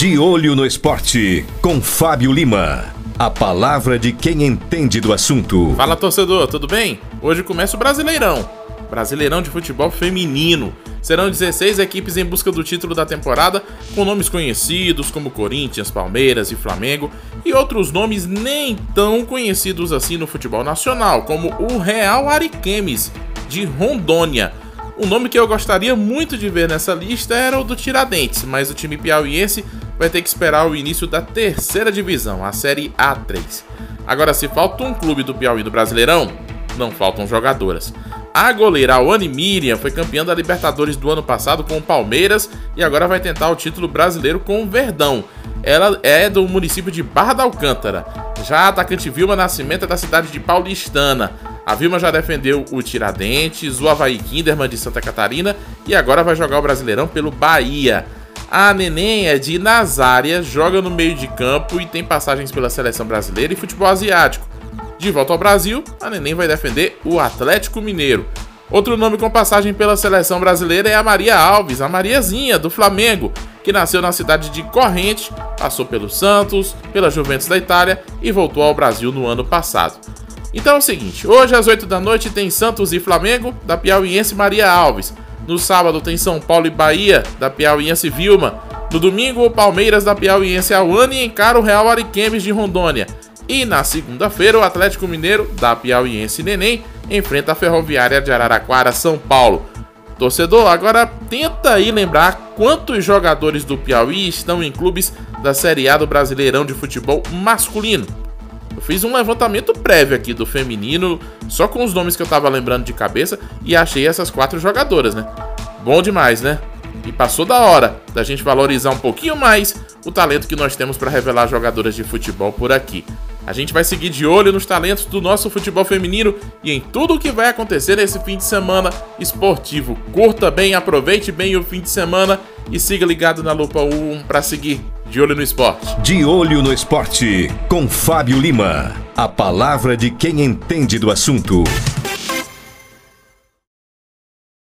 De olho no esporte, com Fábio Lima. A palavra de quem entende do assunto. Fala torcedor, tudo bem? Hoje começa o Brasileirão. Brasileirão de futebol feminino. Serão 16 equipes em busca do título da temporada, com nomes conhecidos como Corinthians, Palmeiras e Flamengo, e outros nomes nem tão conhecidos assim no futebol nacional, como o Real Ariquemes, de Rondônia. Um nome que eu gostaria muito de ver nessa lista era o do Tiradentes, mas o time piauiense vai ter que esperar o início da terceira divisão, a Série A3. Agora, se falta um clube do Piauí do Brasileirão, não faltam jogadoras. A goleira Awane Miriam foi campeã da Libertadores do ano passado com o Palmeiras e agora vai tentar o título brasileiro com o Verdão. Ela é do município de Barra da Alcântara. Já a atacante Vilma Nascimento é da cidade de Paulistana. A Vilma já defendeu o Tiradentes, o Havaí Kinderman de Santa Catarina e agora vai jogar o Brasileirão pelo Bahia. A Neném é de Nazária, joga no meio de campo e tem passagens pela seleção brasileira e futebol asiático. De volta ao Brasil, a Neném vai defender o Atlético Mineiro. Outro nome com passagem pela seleção brasileira é a Maria Alves, a Mariazinha, do Flamengo, que nasceu na cidade de Corrente, passou pelo Santos, pela Juventus da Itália e voltou ao Brasil no ano passado. Então é o seguinte, hoje às 8 da noite tem Santos e Flamengo, da piauiense Maria Alves. No sábado tem São Paulo e Bahia, da piauiense Vilma. No domingo, o Palmeiras da piauiense Awane encara o Real Ariquemes de Rondônia. E na segunda-feira, o Atlético Mineiro, da Piauiense Neném, enfrenta a Ferroviária de Araraquara, São Paulo. Torcedor, agora tenta aí lembrar quantos jogadores do Piauí estão em clubes da Série A do Brasileirão de Futebol masculino. Eu fiz um levantamento prévio aqui do feminino, só com os nomes que eu tava lembrando de cabeça, e achei essas quatro jogadoras, né? Bom demais, né? E passou da hora da gente valorizar um pouquinho mais o talento que nós temos para revelar jogadoras de futebol por aqui. A gente vai seguir de olho nos talentos do nosso futebol feminino e em tudo o que vai acontecer nesse fim de semana esportivo. Curta bem, aproveite bem o fim de semana e siga ligado na Lupa 1 para seguir de olho no esporte. De olho no esporte, com Fábio Lima. A palavra de quem entende do assunto.